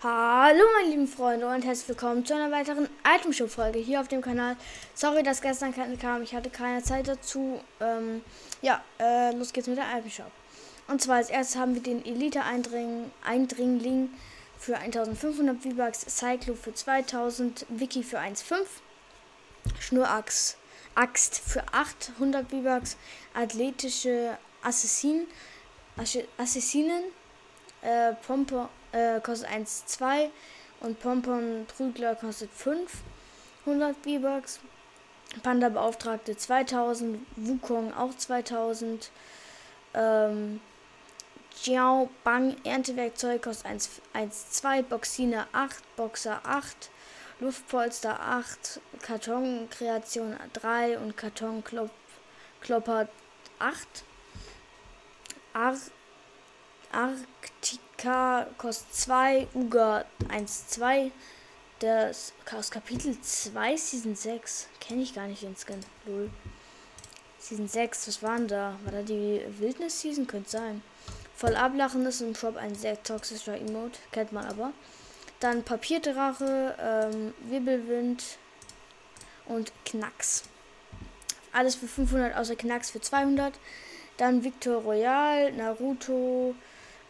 Hallo meine lieben Freunde und herzlich willkommen zu einer weiteren Item Show Folge hier auf dem Kanal. Sorry, dass gestern keine kam, ich hatte keine Zeit dazu. Ähm, ja, äh, los geht's mit der Item Shop. Und zwar als erstes haben wir den Elite Eindring Eindringling für 1500 V-Bucks, Cyclo für 2000, Wiki für 1,5, Schnurachs Axt für 800 V-Bucks, athletische Assassinen, Assassinen, äh, Pompe äh, kostet 1,2 und Pompon Prügler kostet 500 V-Bucks. Panda Beauftragte 2000, Wukong auch 2000. Ähm, Jiao Bang Erntewerkzeug kostet 1,2, Boxina 8, Boxer 8, Luftpolster 8, Kartonkreation 3 und Kartonklopper 8. Ar Arktika kostet 2, Uga 1, 2. Das aus Kapitel 2, Season 6. Kenne ich gar nicht den Skin. Lol. Season 6, was waren da? War da die Wildnis-Season? Könnte sein. Voll ablachen ist im Shop ein sehr toxischer Emote. Kennt man aber. Dann Papierdrache, ähm, Wirbelwind und Knacks. Alles für 500 außer Knacks für 200. Dann Victor Royal, Naruto,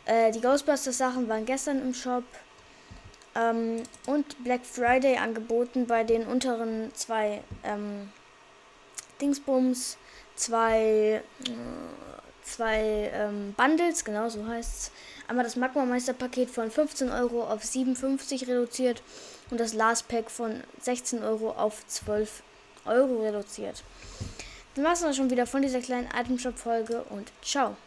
äh, die Ghostbusters-Sachen waren gestern im Shop. Ähm, und Black Friday angeboten bei den unteren zwei ähm, Dingsbums, zwei, äh, zwei ähm, Bundles, genau so heißt es. Einmal das Magma-Meister-Paket von 15 Euro auf 57 reduziert und das Last Pack von 16 Euro auf 12 Euro reduziert. Dann war es dann schon wieder von dieser kleinen Item Shop Folge und ciao.